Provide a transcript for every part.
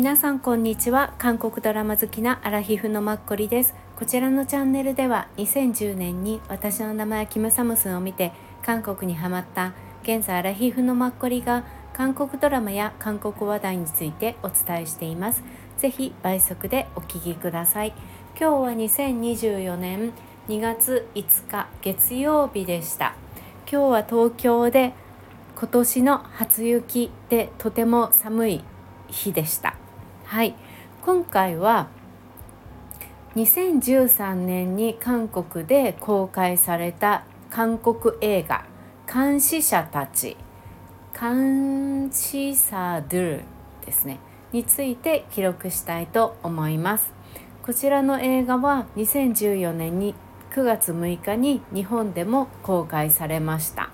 皆さんこんにちは。韓国ドラマ好きなアラヒフのマッコリです。こちらのチャンネルでは2010年に私の名前はキムサムスンを見て韓国にハマった現在アラヒフのマッコリが韓国ドラマや韓国話題についてお伝えしています。ぜひ倍速でお聞きください。今日は2024年2月5日月曜日でした。今日は東京で今年の初雪でとても寒い日でした。はい。今回は2013年に韓国で公開された韓国映画「監視者たち」監視者ドゥですねについて記録したいと思います。こちらの映画は2014年に9月6日に日本でも公開されました。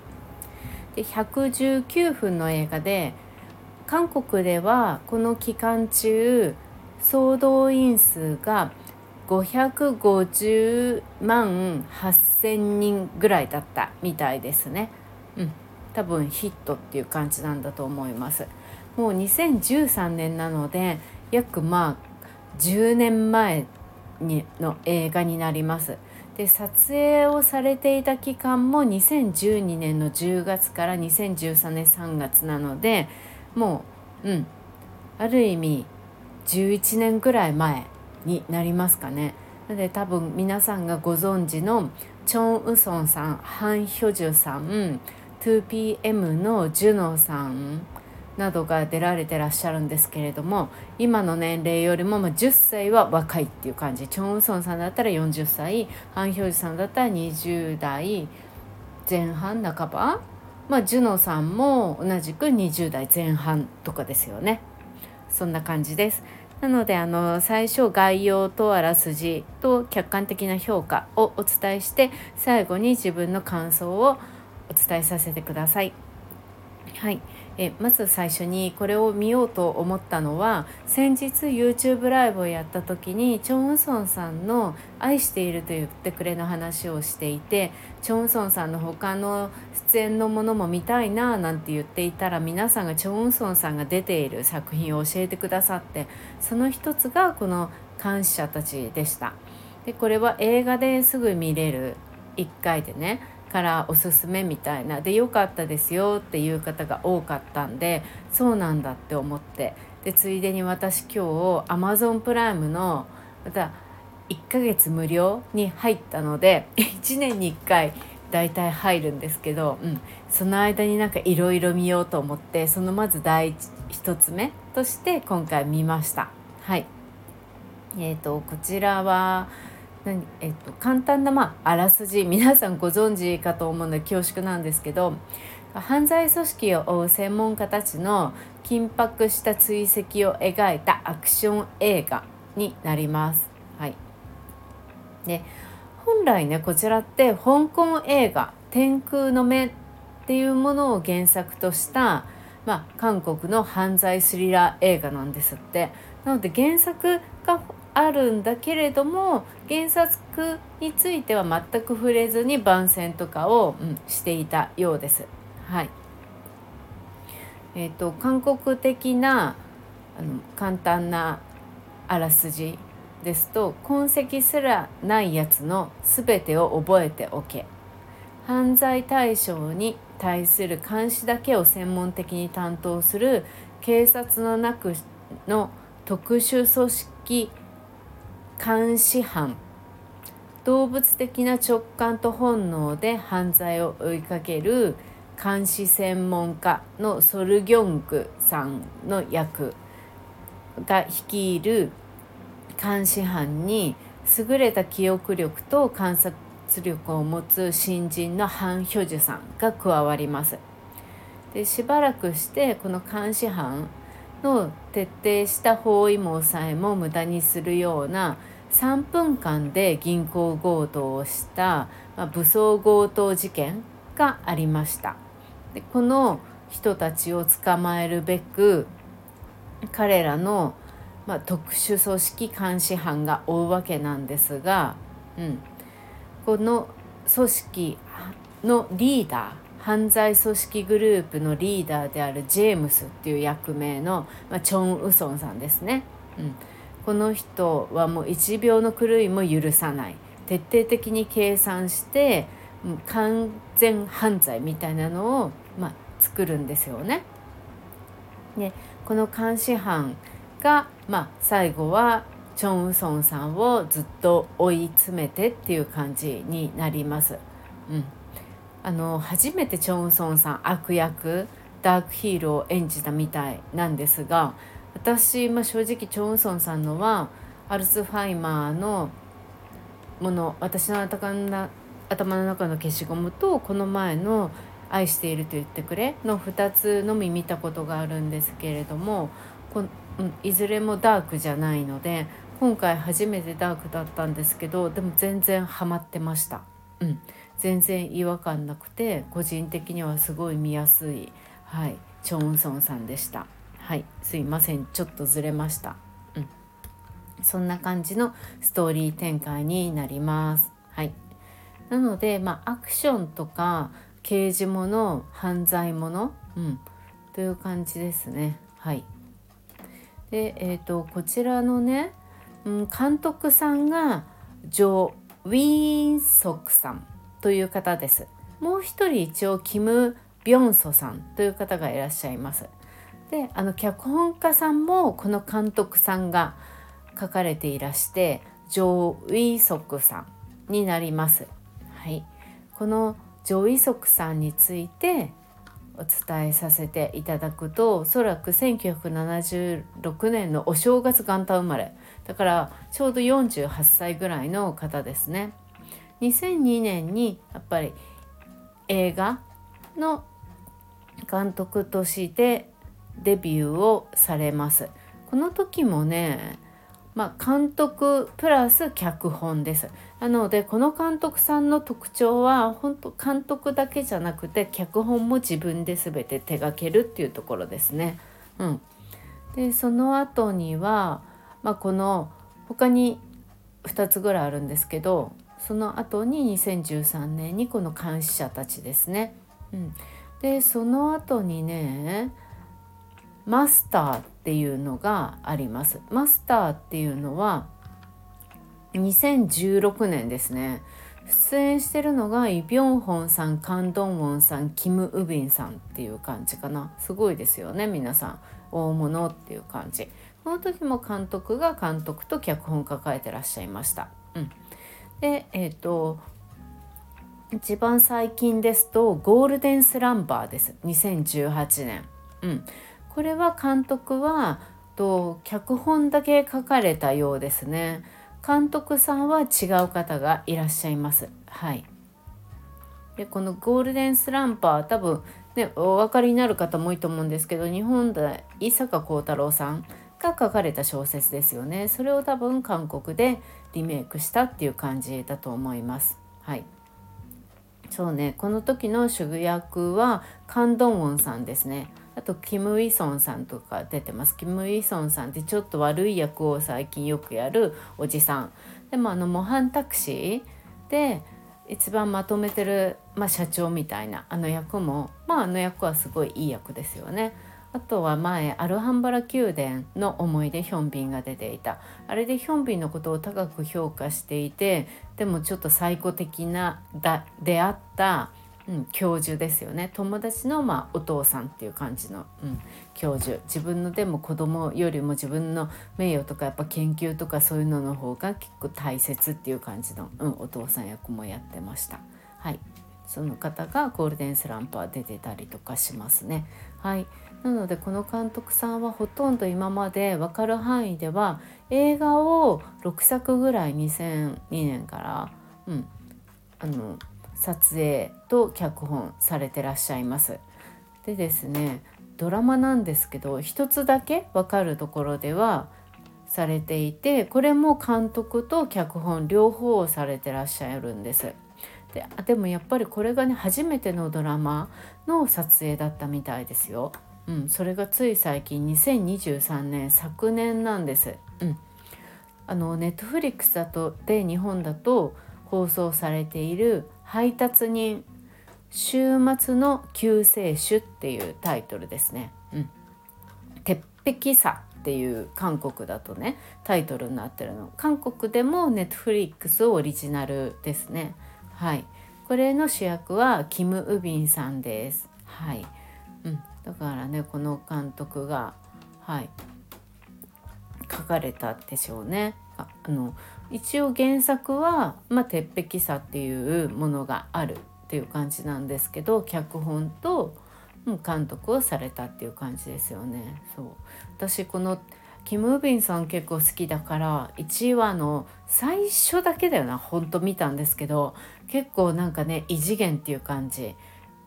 で119分の映画で韓国ではこの期間中総動員数が550万8,000人ぐらいだったみたいですね。うん、多分ヒットっていう感じなんだと思います。もう2013年なので約まあ10年前にの映画になります。で撮影をされていた期間も2012年の10月から2013年3月なのでもううんある意味11年ぐらい前になりますかね。なので多分皆さんがご存知のチョン・ウソンさんハン・ヒョジュさん 2PM のジュノさんなどが出られてらっしゃるんですけれども今の年齢よりもま10歳は若いっていう感じチョン・ウソンさんだったら40歳ハン・ヒョジュさんだったら20代前半半ばまあ、ジュノさんも同じく20代前半とかですよね。そんな感じです。なのであの最初概要とあらすじと客観的な評価をお伝えして最後に自分の感想をお伝えさせてください。はい、えまず最初にこれを見ようと思ったのは先日 YouTube ライブをやった時にチョン・ウソンさんの「愛している」と言ってくれの話をしていてチョン・ウソンさんの他の出演のものも見たいななんて言っていたら皆さんがチョン・ウソンさんが出ている作品を教えてくださってその一つがこの「監視者たち」でした。でこれは映画ですぐ見れる1回でねからおすすめみたいな。で良かったですよっていう方が多かったんでそうなんだって思って。でついでに私今日 Amazon プライムのまた1ヶ月無料に入ったので 1年に1回大体入るんですけど、うん、その間になんかいろいろ見ようと思ってそのまず第1つ目として今回見ました。はい。えーとこちらは何？えっと、簡単な、まあ、あらすじ皆さんご存知かと思うので恐縮なんですけど犯罪組織を追う専門家たちの緊迫した追跡を描いたアクション映画になります。はい、で本来ねこちらって香港映画「天空の目」っていうものを原作とした、まあ、韓国の犯罪スリラー映画なんですって。なので原作があるんだけれども原作については全く触れずに番宣とかを、うん、していたようです。はいえーと、韓国的なあの簡単なあらすじですと痕跡すらないやつの全てを覚えておけ犯罪対象に対する監視だけを専門的に担当する警察の中の特殊組織監視犯動物的な直感と本能で犯罪を追いかける監視専門家のソル・ギョングさんの役が率いる監視班に優れた記憶力と観察力を持つ新人のハン・ヒョジュさんが加わります。でしばらくしてこの監視班の徹底した包囲網さえも無駄にするような3分間で銀行強盗をした、まあ、武装強盗事件がありました。でこの人たちを捕まえるべく彼らの、まあ、特殊組織監視班が追うわけなんですが、うん、この組織のリーダー犯罪組織グループのリーダーであるジェームスっていう役名の、まあ、チョン・ウソンさんですね。うん、この人はもう1秒の狂いも許さない徹底的に計算して完全犯罪みたいなのを、まあ、作るんですよね。でこの監視班が、まあ、最後はチョン・ウソンさんをずっと追い詰めてっていう感じになります。うん、あの初めてチョン・ソンさん悪役ダークヒーローを演じたみたいなんですが私、まあ、正直チョン・ソンさんのはアルツハイマーのもの私の頭の中の消しゴムとこの前の「愛していると言ってくれ」の2つのみ見たことがあるんですけれどもこ、いずれもダークじゃないので今回初めてダークだったんですけどでも全然ハマってました。うん、全然違和感なくて個人的にはすごい見やすい、はい、チョン・ソンさんでした。はいすいませんちょっとずれました。うん、そんな感じのストーリー展開になります。はい、なので、まあ、アクションとか刑事もの犯罪もの、うん、という感じですね。はい、で、えーとこちらのねうん、監督さんがジョ・ウィーンソクさんという方です。もう一人一応キム・ビョンソさんという方がいらっしゃいます。であの脚本家さんもこの監督さんが書かれていらしてジョ・ウィソクさんになります。はい、このジョ・ウィソクさんについてお伝えさせていただくとおそらく1976年のお正月元旦生まれだからちょうど48歳ぐらいの方ですね。2002年にやっぱり映画の監督としてデビューをされます。この時もねまあ、監督プラス脚本です。なのでこの監督さんの特徴は本当監督だけじゃなくて脚本も自分で全て手がけるっていうところですね。うん、でその後にはまあ、この他に2つぐらいあるんですけどその後に2013年にこの監視者たちですね。うん、でその後にねマスターっていうのがあります。マスターっていうのは2016年ですね。出演してるのがイ・ビョンホンさんカン・ドンウォンさんキム・ウビンさんっていう感じかなすごいですよね皆さん大物っていう感じこの時も監督が監督と脚本抱えてらっしゃいました。うん、でえっ、ー、と一番最近ですと「ゴールデンスランバー」です2018年。うん、これは監督はと脚本だけ書かれたようですね。監督さんは違う方がいらっしゃいます。はい。でこのゴールデンスランパー多分ねお分かりになる方も多いと思うんですけど日本で伊坂幸太郎さんが書かれた小説ですよねそれを多分韓国でリメイクしたっていう感じだと思います。はい。そうね。この時の主役はカン・ドンウォンさんですね。あとキム・ウィソンさんとか出てます。キム・ウィソンさんってちょっと悪い役を最近よくやるおじさん。でもあの模範タクシーで一番まとめてる、まあ、社長みたいなあの役もまああの役はすごいいい役ですよね。あとは前アルハンバラ宮殿の思い出ヒョンビンが出ていた。あれでヒョンビンのことを高く評価していてでもちょっと最古的なだ出会った、うん、教授ですよね。友達の、まあ、お父さんっていう感じの、うん、教授。自分のでも子供よりも自分の名誉とかやっぱ研究とかそういうのの方が結構大切っていう感じの、うん、お父さん役もやってました。はい。その方がゴールデンスランパー出てたりとかしますね。はい、なのでこの監督さんはほとんど今まで分かる範囲では映画を6作ぐらい2002年から、うん、あの撮影と脚本されてらっしゃいます。でですねドラマなんですけど一つだけ分かるところではされていてこれも監督と脚本両方されてらっしゃるんです。ででもやっぱりこれがね初めてのドラマの撮影だったみたいですよ。うん、それがつい最近2023年昨年なんです。うん、あのネットフリックスだとで日本だと放送されている配達人週末の救世主」っていうタイトルですね。うん、鉄壁さっていう韓国だとねタイトルになってるの。韓国でもネットフリックスオリジナルですね。はい。これの主役はキム・ウビンさんです。はい、うん、だからねこの監督がはい書かれたでしょうねああの一応原作は、まあ、鉄壁さっていうものがあるっていう感じなんですけど脚本と監督をされたっていう感じですよね。そう私このキム・ウビンさん結構好きだから1話の最初だけだよなほんと見たんですけど結構なんかね異次元っていう感じ。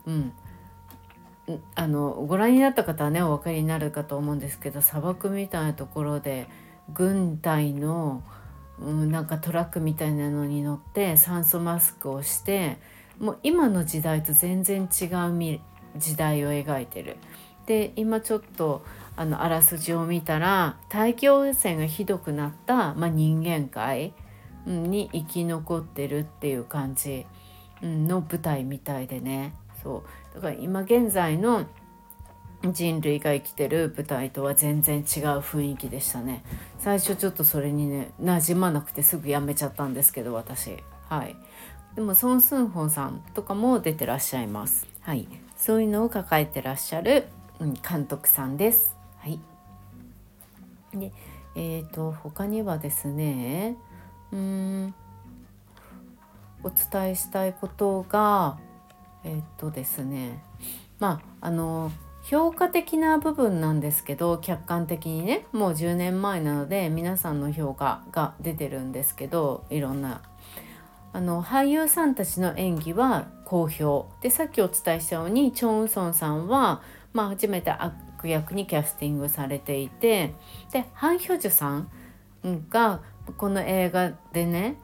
うんあのご覧になった方はねお分かりになるかと思うんですけど砂漠みたいなところで軍隊の、うん、なんかトラックみたいなのに乗って酸素マスクをしてもう今の時代と全然違う時代を描いてる。で今ちょっとあのあらすじを見たら大気汚染がひどくなった、まあ、人間界に生き残ってるっていう感じの舞台みたいでねそうだから今現在の人類が生きてる舞台とは全然違う雰囲気でしたね。最初ちょっとそれにね馴染まなくてすぐやめちゃったんですけど私。はい。でもソン・スンホンさんとかも出てらっしゃいます。はい。そういうのを抱えてらっしゃる、うん、監督さんです。はい。でえーと他にはですねうんお伝えしたいことがえっ、とですねまああの評価的な部分なんですけど客観的にねもう10年前なので皆さんの評価が出てるんですけどいろんな。あの俳優さんたちの演技は好評。でさっきお伝えしたようにチョン・ウソンさんは、まあ、初めて悪役にキャスティングされていてでハン・ヒョジュさんがこの映画でね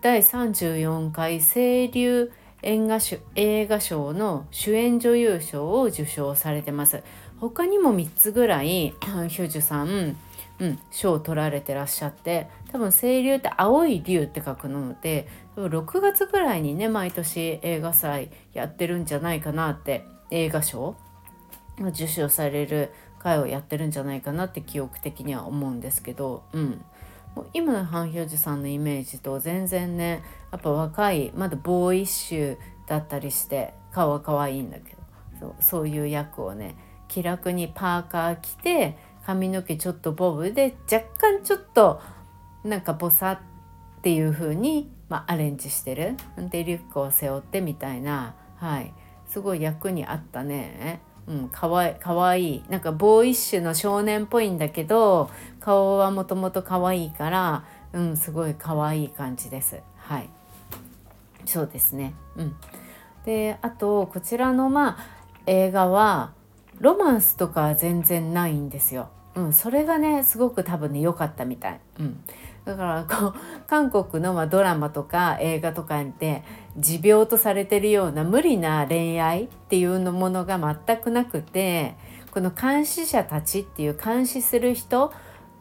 第34回清流映画映画賞の主演女優賞を受賞されてます。他にも3つぐらいヒョジュさんうん、賞を取られてらっしゃって多分清流って青い竜って書くので多分6月ぐらいにね毎年映画祭やってるんじゃないかなって映画賞受賞される会をやってるんじゃないかなって記憶的には思うんですけど、うん、もう今のハン・ヒョジさんのイメージと全然ねやっぱ若いまだボーイッシュだったりして顔は可愛いんだけどそうそういう役をね気楽にパーカー着て髪の毛ちょっとボブで若干ちょっとなんかボサっていう風にまあ、アレンジしてる。でリュックを背負ってみたいな。はい。すごい役に合ったね。うんかわいかわいい。なんかボーイッシュの少年っぽいんだけど顔はもともとかわいいからうんすごいかわいい感じです。はい。そうですね。うん。であとこちらのまあ映画はロマンスとか全然ないんですよ。うん、それがねすごく多分ね良かったみたい、うん、だからこう 韓国のまドラマとか映画とかで持病とされてるような無理な恋愛っていうのものが全くなくてこの監視者たちっていう監視する人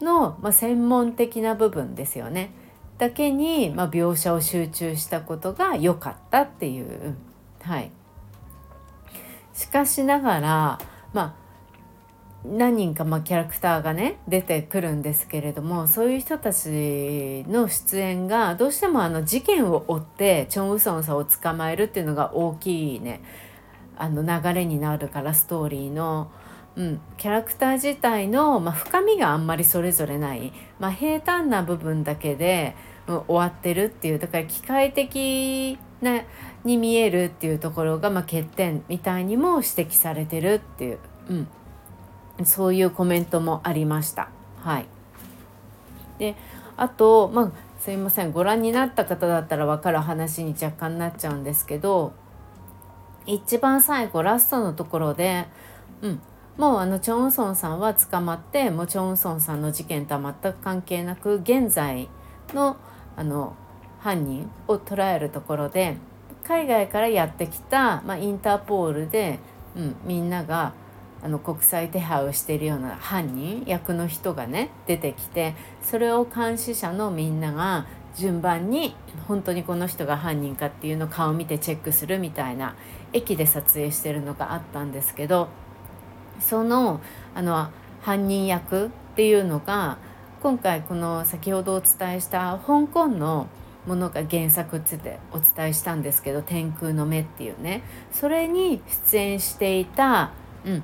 の、ま専門的な部分ですよねだけに、ま描写を集中したことが良かったっていう、はい。しかしながらまあ何人かまキャラクターがね出てくるんですけれどもそういう人たちの出演がどうしてもあの事件を追ってチョン・ウソンさんを捕まえるっていうのが大きいねあの流れになるからストーリーの、うん、キャラクター自体の、まあ、深みがあんまりそれぞれない、まあ、平坦な部分だけで、うん、終わってるっていうだから機械的なに見えるっていうところが、まあ、欠点みたいにも指摘されてるっていう。うん。そういうコメントもありました。はい、であと、まあ、すいません。ご覧になった方だったら分かる話に若干なっちゃうんですけど一番最後ラストのところで、うん、もうあのチョン・ウソンさんは捕まってもうチョン・ウソンさんの事件とは全く関係なく現在のあの犯人を捉えるところで海外からやってきた、まあ、インターポールで、うん、みんながあの国際手配をしているような犯人役の人がね出てきてそれを監視者のみんなが順番に本当にこの人が犯人かっていうのを顔見てチェックするみたいな駅で撮影してるのがあったんですけどそのあの犯人役っていうのが今回この先ほどお伝えした香港のものが原作ってお伝えしたんですけど「天空の目」っていうね。それに出演していた、うん、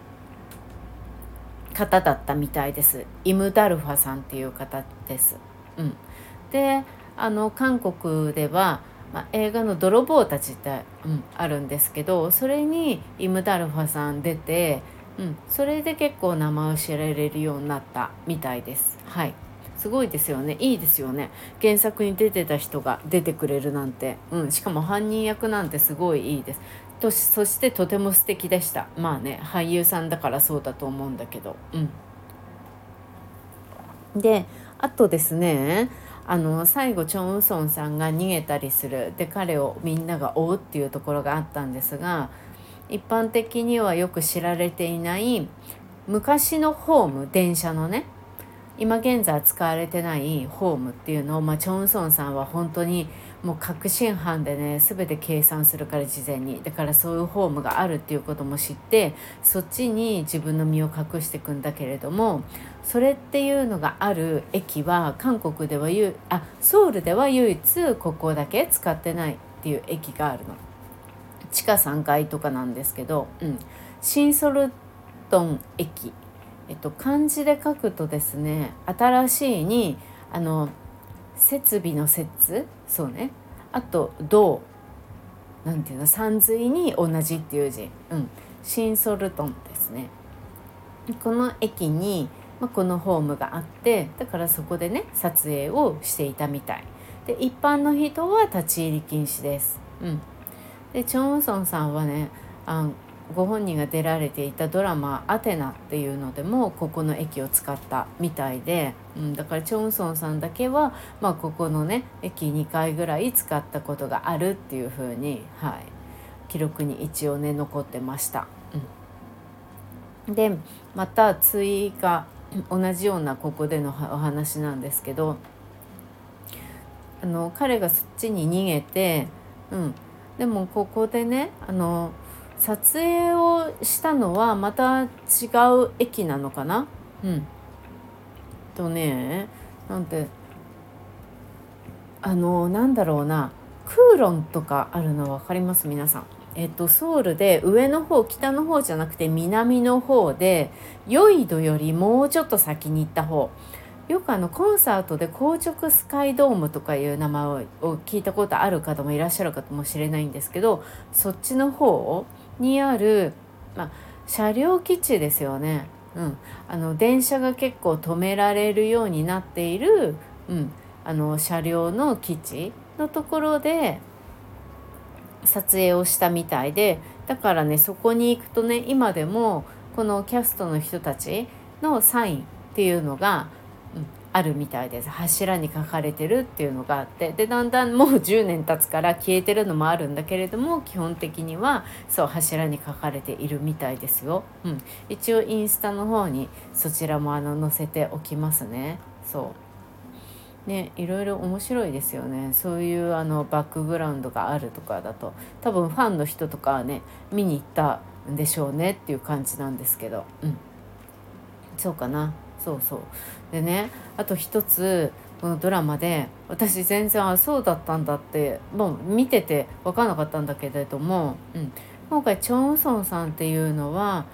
方だったみたいです。イム・ダルファさんっていう方です。うん、であの韓国では、まあ、映画の「泥棒たち」って、うん、あるんですけどそれにイム・ダルファさん出て、うん、それで結構名前を知られるようになったみたいです。はい。すごいですよね。いいですよね。原作に出てた人が出てくれるなんて、うん、しかも犯人役なんてすごいいいです。とそしてとても素敵でした。まあね俳優さんだからそうだと思うんだけど。うん。であとですねあの最後チョン・ウソンさんが逃げたりする。で彼をみんなが追うっていうところがあったんですが一般的にはよく知られていない昔のホーム電車のね今現在使われてないホームっていうのを、まあ、チョン・ソンさんは本当にもう確信犯でね全て計算するから事前に。だからそういうホームがあるっていうことも知ってそっちに自分の身を隠していくんだけれどもそれっていうのがある駅は韓国ではゆあソウルでは唯一ここだけ使ってないっていう駅があるの。地下3階とかなんですけど、うん、シンソルトン駅。えっと漢字で書くとですね新しいにあの設備の設そうね。あと銅なんていうの？三髄に同じっていう字、うん、シンソルトンですね。この駅に、まあ、このホームがあってだからそこでね撮影をしていたみたい。で一般の人は立ち入り禁止です、うん、でチョン・ウソンさんはねあご本人が出られていたドラマ「アテナ」っていうのでもここの駅を使ったみたいで、うん、だからチョンソンさんだけは、まあ、ここのね駅2回ぐらい使ったことがあるっていうふうに、はい、記録に一応ね残ってました。うん、でまた追加同じようなここでのお話なんですけどあの彼がそっちに逃げて、うん、でもここでねあの撮影をしたのはまた違う駅なのかな？うん。とねなんてあのなんだろうなクーロンとかあるの分かります？皆さん。えっと、ソウルで上の方北の方じゃなくて南の方でヨイドよりもうちょっと先に行った方よくあのコンサートで硬直スカイドームとかいう名前を聞いたことある方もいらっしゃるかもしれないんですけどそっちの方にある、まあ、車両基地ですよね、うん、あの電車が結構止められるようになっている、うん、あの車両の基地のところで撮影をしたみたいでだからねそこに行くとね今でもこのキャストの人たちのサインっていうのがあるみたいです。柱に書かれてるっていうのがあって。でだんだんもう10年経つから消えてるのもあるんだけれども基本的にはそう柱に書かれているみたいですよ。うん、一応インスタの方にそちらもあの載せておきますね。そう。ね、いろいろ面白いですよね。そういうあのバックグラウンドがあるとかだと。多分ファンの人とかはね見に行ったんでしょうねっていう感じなんですけど。うん。そうかな。そうそう。でねあと一つこのドラマで私全然あそうだったんだってもう見てて分かんなかったんだけれども、うん、今回チョン・ウソンさんっていうのは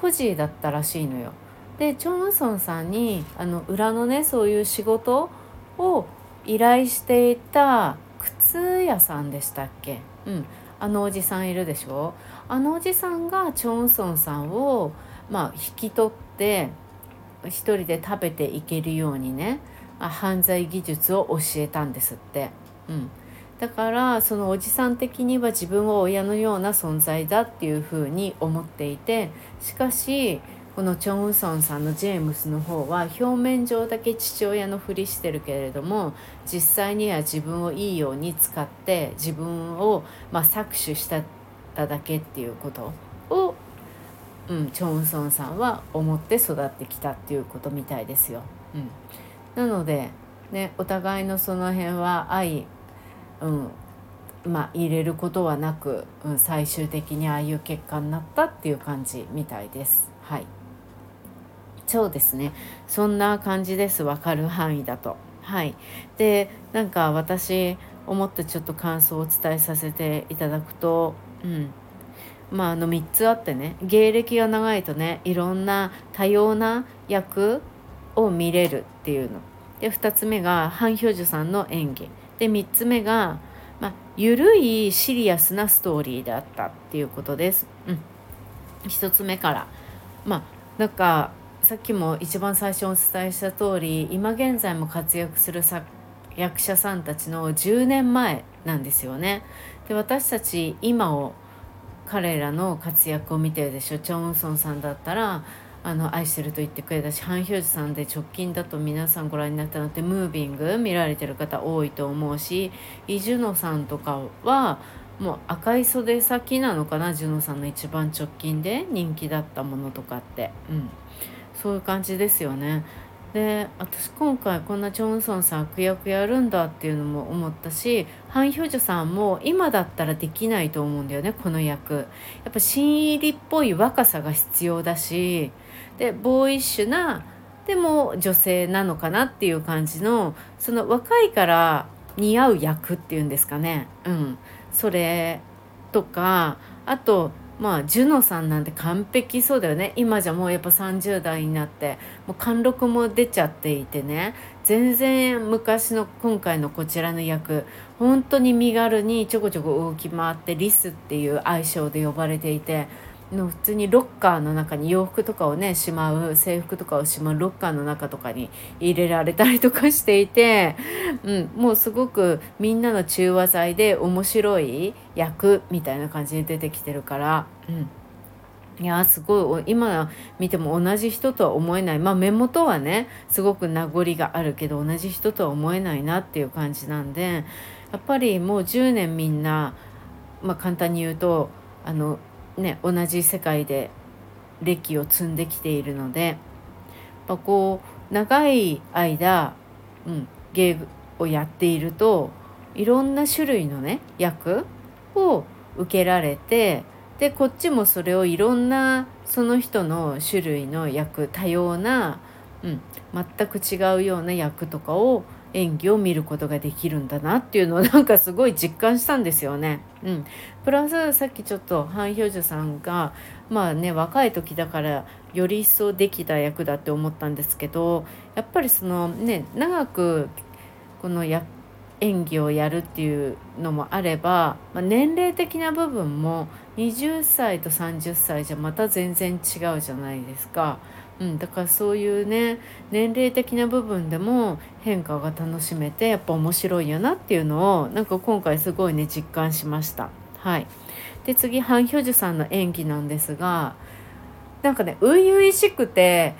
孤児だったらしいのよ。でチョン・ウソンさんにあの裏のねそういう仕事を依頼していた靴屋さんでしたっけ、うん、あのおじさんいるでしょ？あのおじさんがチョン・ウソンさんを、まあ、引き取って一人で食べていけるようにね犯罪技術を教えたんですって。うん、だからそのおじさん的には自分は親のような存在だっていうふうに思っていてしかしこのチョン・ウソンさんのジェームスの方は表面上だけ父親のふりしてるけれども実際には自分をいいように使って自分をまあ搾取しただけっていうことうん、チョン・ウソンさんは思って育ってきたっていうことみたいですよ。うん、なので、ね、お互いのその辺は愛、うん、まあ、入れることはなく、うん、最終的にああいう結果になったっていう感じみたいです。はいそうですねそんな感じです分かる範囲だと。はい、でなんか私思ってちょっと感想をお伝えさせていただくと、うん、まああの3つあってね芸歴が長いとねいろんな多様な役を見れるっていうので2つ目がハン・ヒョジュさんの演技で3つ目が、まあ、緩いシリアスなストーリーであったっていうことです。うん、1つ目からまあなんかさっきも一番最初お伝えした通り今現在も活躍する役者さんたちの10年前なんですよね。で私たち今を彼らの活躍を見てるでしょチョン・ウソンさんだったらあの愛してると言ってくれたしハン・ヒョージさんで直近だと皆さんご覧になったのってムービング見られてる方多いと思うしイ・ジュノさんとかはもう赤い袖先なのかなジュノさんの一番直近で人気だったものとかって。うんそういう感じですよね。で私今回こんなチョンソンさん悪役やるんだっていうのも思ったしハン・ヒョジョさんも今だったらできないと思うんだよねこの役。やっぱ新入りっぽい若さが必要だしでボーイッシュなでも女性なのかなっていう感じのその若いから似合う役っていうんですかね。うん、それとかあとまあジュノさんなんて完璧そうだよね。今じゃもうやっぱ30代になってもう貫禄も出ちゃっていてね。全然昔の今回のこちらの役本当に身軽にちょこちょこ動き回ってリスっていう愛称で呼ばれていての普通にロッカーの中に洋服とかをねしまう制服とかをしまうロッカーの中とかに入れられたりとかしていて、うん、もうすごくみんなの中和剤で面白い役みたいな感じで出てきてるから。うんいやすごい今見ても同じ人とは思えないまあ目元はねすごく名残があるけど同じ人とは思えないなっていう感じなんでやっぱりもう10年みんな、まあ、簡単に言うとあのね同じ世界で歴を積んできているのでやこう長い間、うん、芸をやっているといろんな種類のね役を受けられてでこっちもそれをいろんなその人の種類の役多様な、うん、全く違うような役とかを演技を見ることができるんだなっていうのをなんかすごい実感したんですよね。うん、プラスさっきちょっとハン・ヒョジュさんがまあね若い時だからより一層できた役だって思ったんですけどやっぱりそのね長くこの役演技をやるっていうのもあれば、まあ、年齢的な部分も20歳と30歳じゃまた全然違うじゃないですか。うん、だからそういうね年齢的な部分でも変化が楽しめてやっぱ面白いよなっていうのをなんか今回すごいね実感しました。はい、で次ハン・ヒョジュさんの演技なんですがなんかね初々しくて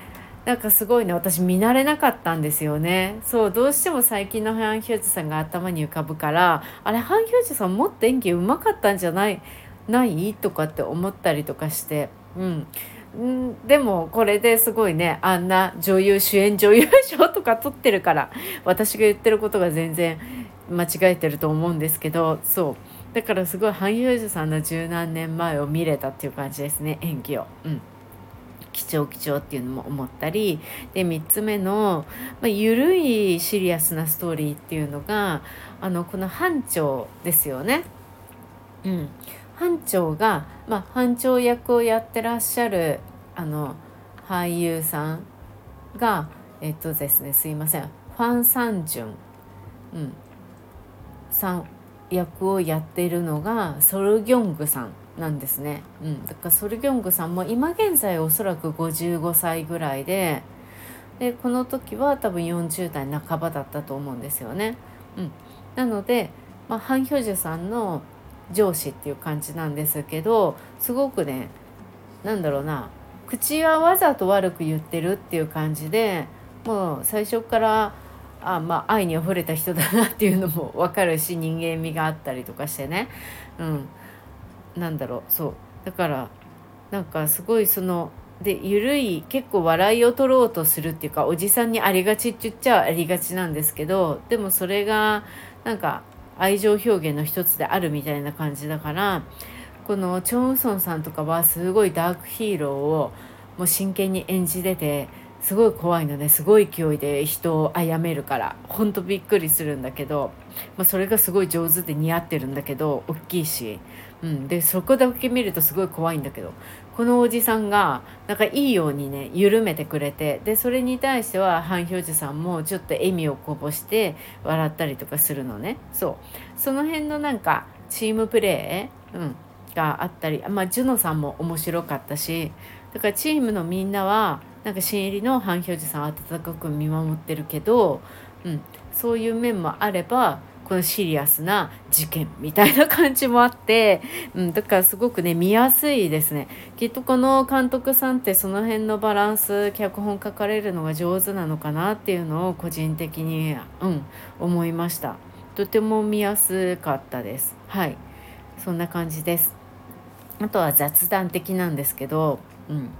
なんかすごいね私見慣れなかったんですよね。そうどうしても最近のハン・ヒョジュさんが頭に浮かぶからあれハン・ヒョジュさんもっと演技うまかったんじゃないない？とかって思ったりとかしてうん。んでもこれですごいねあんな女優主演女優賞とか取ってるから私が言ってることが全然間違えてると思うんですけどそうだからすごい俳優女さんの十何年前を見れたっていう感じですね演技を。うん貴重貴重っていうのも思ったりで3つ目の、まあ、緩いシリアスなストーリーっていうのがあのこの班長ですよね。うん、班長が、まあ、班長役をやってらっしゃるあの俳優さんがえっとですねすいません。ファン・サンジュン、うん、さん役をやっているのがソル・ギョングさんなんですね、うん、だからソル・ギョングさんも今現在おそらく55歳ぐらいででこの時は多分40代半ばだったと思うんですよね。うん、なので、まあ、ハン・ヒョジュさんの上司っていう感じなんですけどすごくねなんだろうな口はわざと悪く言ってるっていう感じでもう最初からあまあ愛にあふれた人だなっていうのも分かるし人間味があったりとかしてね。うん。なんだろうそう。だからなんかすごいそので緩い結構笑いを取ろうとするっていうかおじさんにありがちって言っちゃありがちなんですけどでもそれがなんか愛情表現の一つであるみたいな感じだからこのチョン・ウソンさんとかはすごいダークヒーローをもう真剣に演じててすごい怖いのですごい勢いで人を殺めるから。ほんとびっくりするんだけど、まあ、それがすごい上手で似合ってるんだけど大きいし、うん、でそこだけ見るとすごい怖いんだけど。このおじさんがなんかいいようにね緩めてくれてでそれに対してはハン・ヒョジさんもちょっと笑みをこぼして笑ったりとかするのね。そう。その辺のなんかチームプレー、うん、があったりまあジュノさんも面白かったしだからチームのみんなはなんか新入りの反表示さん温かく見守ってるけど、うん、そういう面もあればこのシリアスな事件みたいな感じもあって、うん、だからすごくね見やすいですね。きっとこの監督さんってその辺のバランス脚本書かれるのが上手なのかなっていうのを個人的に、うん、思いました。とても見やすかったです。はい。そんな感じです。あとは雑談的なんですけど、うん、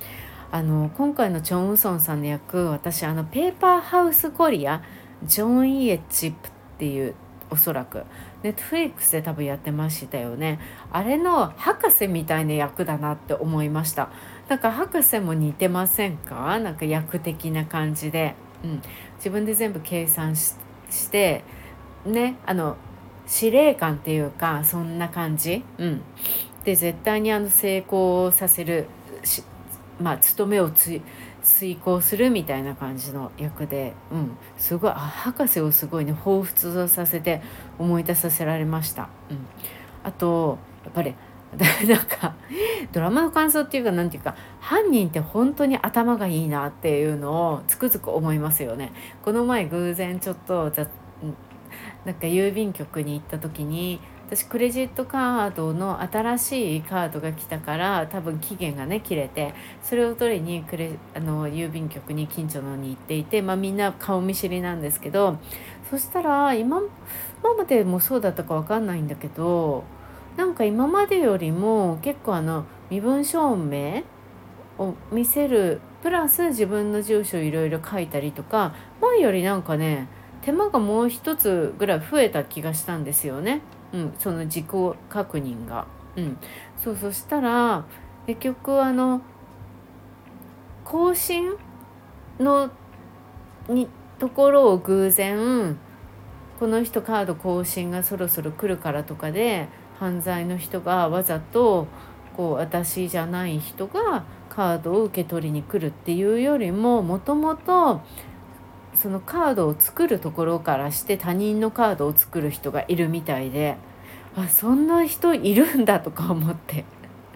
あの今回のチョン・ウソンさんの役私あのペーパーハウスコリアジョン・イエチップっていうおそらく。ネットフリックスで多分やってましたよね。あれの博士みたいな役だなって思いました。なんか博士も似てませんか？なんか役的な感じで、うん、自分で全部計算してねあの司令官っていうかそんな感じ、うん、で絶対にあの成功させるまあ務めをつ遂行するみたいな感じの役で、うん、すごいあ博士をすごいね彷彿とさせて思い出させられました。うん、あとやっぱり なんかドラマの感想っていうか何ていうか犯人って本当に頭がいいなっていうのをつくづく思いますよね。この前偶然ちょっとなんか郵便局に行った時に私クレジットカードの新しいカードが来たから多分期限がね切れてそれを取りにクレあの郵便局に近所のに行っていて、まあ、みんな顔見知りなんですけどそしたら今今までもそうだったか分かんないんだけどなんか今までよりも結構あの身分証明を見せるプラス自分の住所いろいろ書いたりとか前よりなんかね手間がもう一つぐらい増えた気がしたんですよね。うん、その自己確認が。うん、そうそしたら結局あの更新のにところを偶然この人カード更新がそろそろ来るからとかで犯罪の人がわざとこう私じゃない人がカードを受け取りに来るっていうよりももともとそのカードを作るところからして他人のカードを作る人がいるみたいであそんな人いるんだとか思って。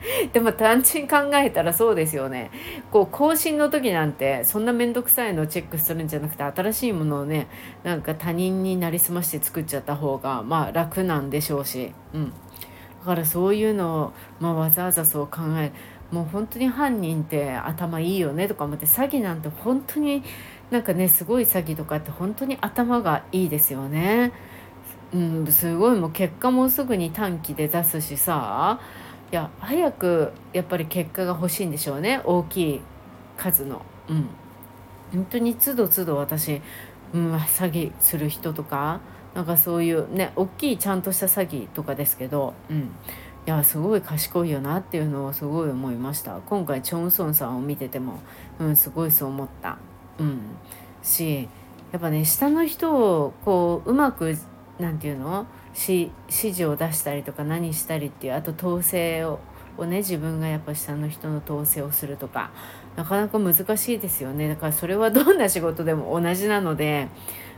でも単純に考えたらそうですよね。こう更新の時なんてそんな面倒くさいのをチェックするんじゃなくて新しいものをねなんか他人になりすまして作っちゃった方がまあ楽なんでしょうし、うん、だからそういうのを、まあ、わざわざそう考えもう本当に犯人って頭いいよねとか思って詐欺なんて本当になんかねすごい詐欺とかって本当に頭がいいですよね。うん、すごいもう結果もすぐに短期で出すしさいや早くやっぱり結果が欲しいんでしょうね大きい数の。うん、本当につどつど私、うん、詐欺する人とかなんかそういうね大きいちゃんとした詐欺とかですけど、うん、いやすごい賢いよなっていうのをすごい思いました今回チョンソンさんを見てても、うん、すごいそう思った。うん、しやっぱね下の人をこううまく何て言うの？指示を出したりとか何したりっていうあと統制ををね自分がやっぱ下の人の統制をするとかなかなか難しいですよね。だからそれはどんな仕事でも同じなので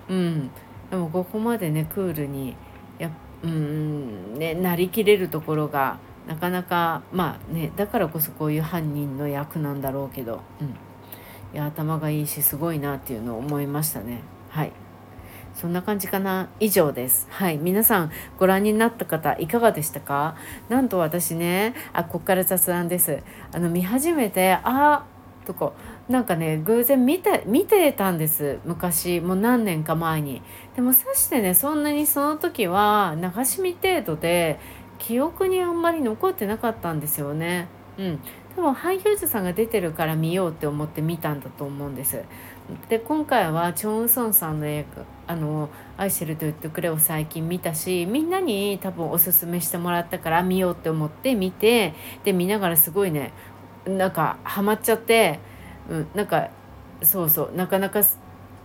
うん。でもここまでねクールにやうんねなりきれるところがなかなかまあねだからこそこういう犯人の役なんだろうけど。うん。いや頭がいいしすごいなっていうのを思いましたね。はい。そんな感じかな。以上です。はい。皆さんご覧になった方いかがでしたか？なんと私ねあこっから雑談です。あの見始めてあとかなんかね偶然見て見てたんです。昔もう何年か前に。でもさしてねそんなにその時は流し見程度で記憶にあんまり残ってなかったんですよね。うん、多分ハイヒューズさんが出てるから見ようって思って見たんだと思うんです。で今回はチョン・ウソンさんの映画「あの愛してると言ってくれ」を最近見たしみんなに多分おすすめしてもらったから見ようって思って見てで見ながらすごいねなんかハマっちゃって、うん、なんかそうそうなかなか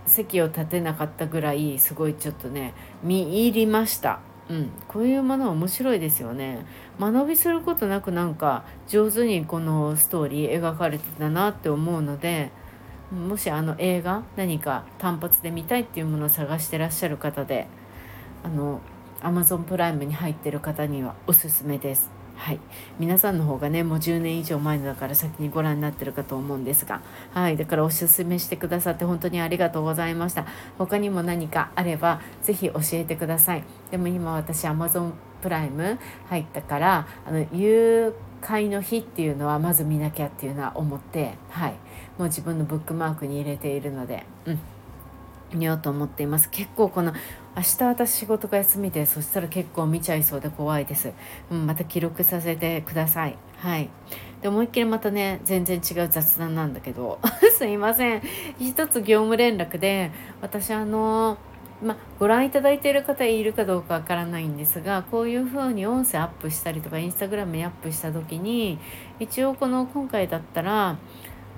席を立てなかったぐらいすごいちょっとね見入りました。うん、こういうものは面白いですよね間延びすることなくなんか上手にこのストーリー描かれてたなって思うのでもしあの映画何か単発で見たいっていうものを探してらっしゃる方であの Amazon プライムに入ってる方にはおすすめです。はい、皆さんの方がねもう10年以上前だから先にご覧になってるかと思うんですが。はい。だからおすすめしてくださって本当にありがとうございました。他にも何かあれば是非教えてください。でも今私 Amazon プライム入ったからあの誘拐の日っていうのはまず見なきゃっていうのは思ってはい。もう自分のブックマークに入れているのでうん。見ようと思っています。結構この明日私仕事が休みでそしたら結構見ちゃいそうで怖いです、うん、また記録させてください。はい。で思いっきりまたね全然違う雑談なんだけど すいません。一つ業務連絡で私あのまご覧いただいている方いるかどうかわからないんですがこういうふうに音声アップしたりとかインスタグラムにアップした時に一応この今回だったら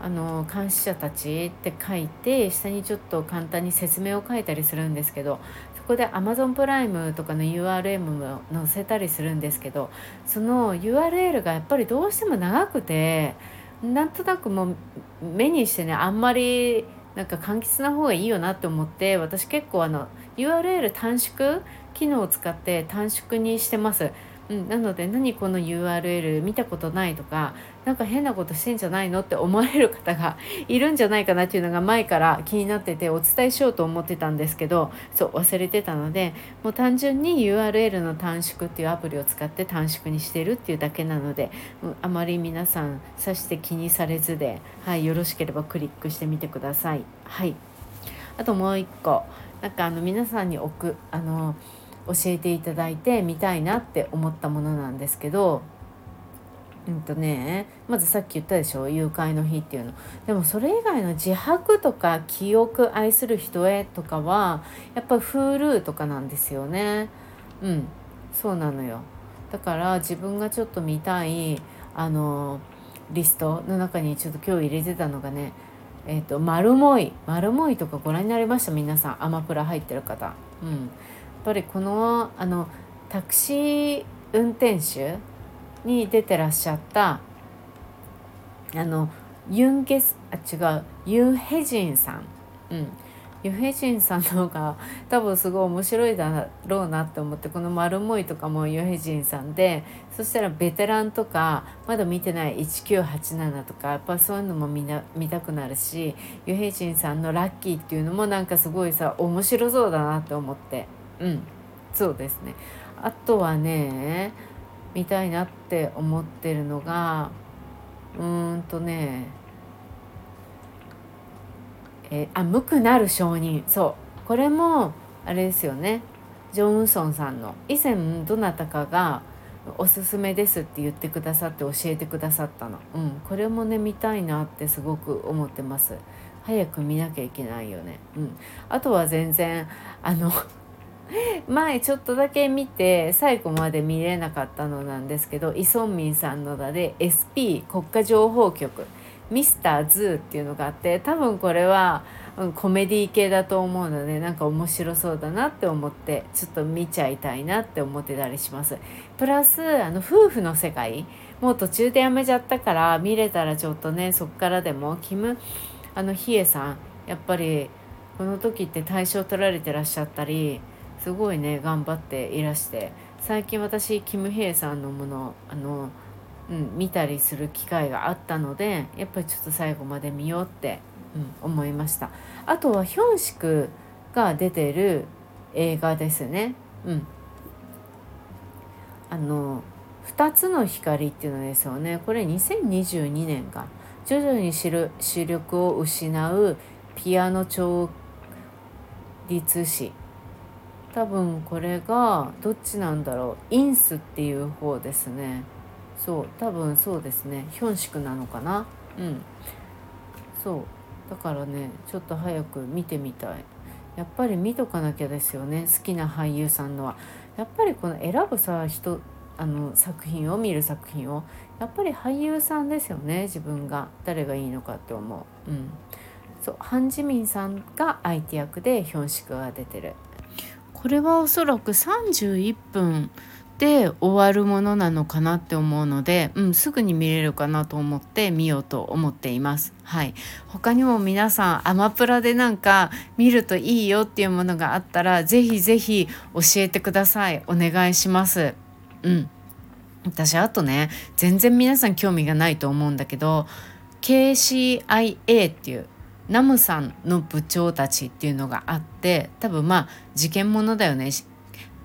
あの監視者たちって書いて下にちょっと簡単に説明を書いたりするんですけどそこで Amazon プライムとかの URL も載せたりするんですけどその URL がやっぱりどうしても長くてなんとなくもう目にしてねあんまりなんか柑橘な方がいいよなって思って私結構あの URL 短縮機能を使って短縮にしてます。うん、なので何この URL 見たことないとか何か変なことしてんじゃないのって思われる方が いるんじゃないかなっていうのが前から気になっててお伝えしようと思ってたんですけどそう忘れてたのでもう単純に URL の短縮っていうアプリを使って短縮にしてるっていうだけなので、うん、あまり皆さんさして気にされずで、はい、よろしければクリックしてみてください。はいあともう一個なんかあの皆さんに置くあの教えていただいて見たいなって思ったものなんですけどうんとねまずさっき言ったでしょ誘拐の日っていうの。でもそれ以外の自白とか記憶愛する人へとかはやっぱり Hulu とかなんですよね。うんそうなのよ。だから自分がちょっと見たいあのリストの中にちょっと今日入れてたのがねえっ、ー、と丸もい。丸もいとかご覧になりました？皆さん。アマプラ入ってる方。うん。ぱりこのあのタクシー運転手に出てらっしゃったあのユンゲスあ違うユン・ヘジンさん、うん、ユン・ヘジンさんの方が多分すごい面白いだろうなって思ってこの「丸もい」とかもユン・ヘジンさんでそしたらベテランとかまだ見てない1987とかやっぱそういうのも見な見たくなるしユン・ヘジンさんの「ラッキー」っていうのもなんかすごいさ面白そうだなって思って。うん。そうですね。あとはね見たいなって思ってるのがうーんとねえー、あ無くなる承認。そう。これもあれですよね。ジョン・ウソンさんの。以前どなたかがおすすめですって言ってくださって教えてくださったの、うん、これもね見たいなってすごく思ってます。早く見なきゃいけないよね、うん、あとは全然あの前ちょっとだけ見て最後まで見れなかったのなんですけどイ・ソンミンさんのだで SP 国家情報局ミスターズっていうのがあって多分これは、うん、コメディ系だと思うのでなんか面白そうだなって思ってちょっと見ちゃいたいなって思ってたりします。プラスあの夫婦の世界もう途中でやめちゃったから見れたらちょっとねそっからでもキムあのヒエさんやっぱりこの時って大賞取られてらっしゃったりすごいね頑張っていらして。最近私キム・ヘイさんのものあの、うん、見たりする機会があったのでやっぱりちょっと最後まで見ようって、うん、思いました。あとはヒョンシクが出てる映画ですね。うん。あの2つの光っていうのですよね。これ2022年が徐々に視力を失うピアノ調律師。多分これがどっちなんだろう。インスっていう方ですね。そう多分そうですね。ヒョンシクなのかな。うん。そう。だからねちょっと早く見てみたい。やっぱり見とかなきゃですよね。好きな俳優さんのは。やっぱりこの選ぶさ人あの作品を見る作品を。やっぱり俳優さんですよね自分が。誰がいいのかって思う。うん。そうハン・ジミンさんが相手役でヒョンシクが出てる。これはおそらく31分で終わるものなのかなって思うので、うん、すぐに見れるかなと思って見ようと思っています。はい、他にも皆さんアマプラでなんか見るといいよっていうものがあったらぜひぜひ教えてください。お願いします。うん。私あとね全然皆さん興味がないと思うんだけど KCIA っていうナムさんの部長たちっていうのがあって多分まあ事件ものだよね。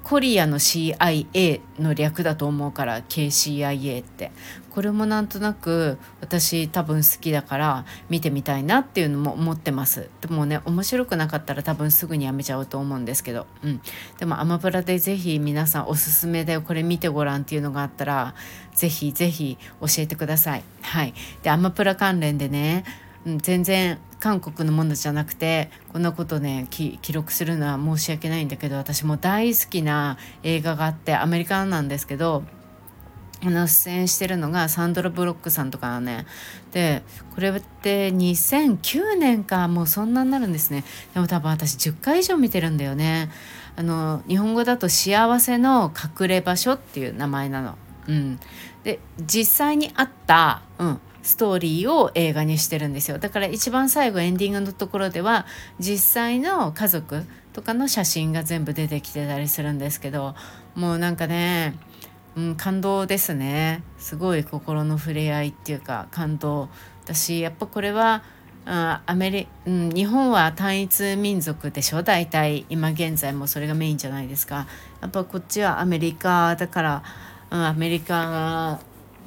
コリアの CIA の略だと思うから KCIA って。これもなんとなく私多分好きだから見てみたいなっていうのも思ってます。でもね面白くなかったら多分すぐにやめちゃうと思うんですけど。うん。でもアマプラで是非皆さんおすすめでこれ見てごらんっていうのがあったら是非是非教えてください。はい。でアマプラ関連でねうん、全然韓国のものじゃなくてこんなことね記録するのは申し訳ないんだけど私も大好きな映画があってアメリカなんですけどあの出演してるのがサンドラ・ブロックさんとかね。でこれって2009年かもうそんなになるんですね。でも多分私10回以上見てるんだよね。あの日本語だと「幸せの隠れ場所」っていう名前なの。うん、で実際にあった、うん、ストーリーを映画にしてるんですよ。だから一番最後エンディングのところでは実際の家族とかの写真が全部出てきてたりするんですけどもうなんかね、うん、感動ですね。すごい心の触れ合いっていうか感動。私やっぱこれはアメリうん、日本は単一民族でしょ？大体。今現在もそれがメインじゃないですか。やっぱこっちはアメリカだから、うん、アメリカが、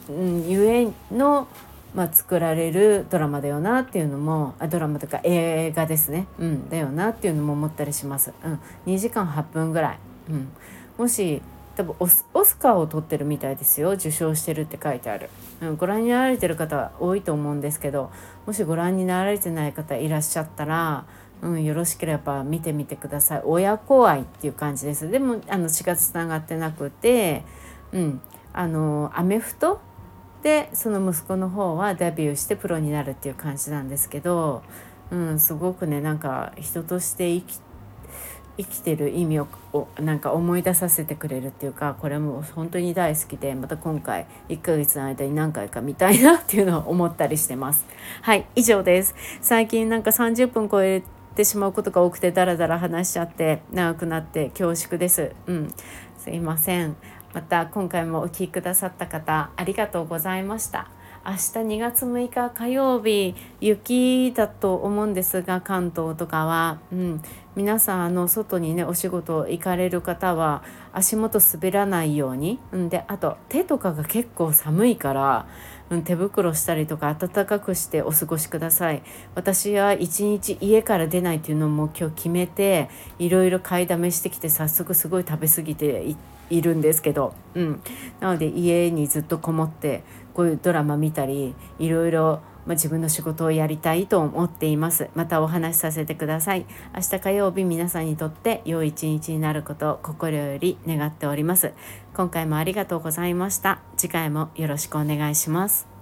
うん、ゆえのまあ、作られるドラマだよなっていうのもあドラマとか映画ですね、うん、だよなっていうのも思ったりします。うん、2時間8分ぐらい、うん、もし多分オスオスカーを取ってるみたいですよ。受賞してるって書いてある、うん、ご覧になられてる方多いと思うんですけどもしご覧になられてない方いらっしゃったら、うん、よろしければ見てみてください。親子愛っていう感じです。でもあの血がつながってなくて、うん、あのアメフトでその息子の方はデビューしてプロになるっていう感じなんですけど、うん、すごくねなんか人として生き生きてる意味をなんか思い出させてくれるっていうかこれも本当に大好きでまた今回1ヶ月の間に何回か見たいなっていうのを思ったりしてます。はい以上です。最近なんか30分超えてしまうことが多くてダラダラ話しちゃって長くなって恐縮です。うんすいません。また今回もお聴きくださった方ありがとうございました。明日2月6日火曜日雪だと思うんですが関東とかは、うん、皆さんあの外にねお仕事行かれる方は足元滑らないように、うん、であと手とかが結構寒いからうん、手袋したりとか暖かくしてお過ごしください。私は一日家から出ないっていうのも今日決めていろいろ買いだめしてきて早速すごい食べ過ぎているんですけど、うん、なので家にずっとこもってこういうドラマ見たりいろいろま自分の仕事をやりたいと思っています。またお話しさせてください。明日火曜日皆さんにとって良い一日になることを心より願っております。今回もありがとうございました。次回もよろしくお願いします。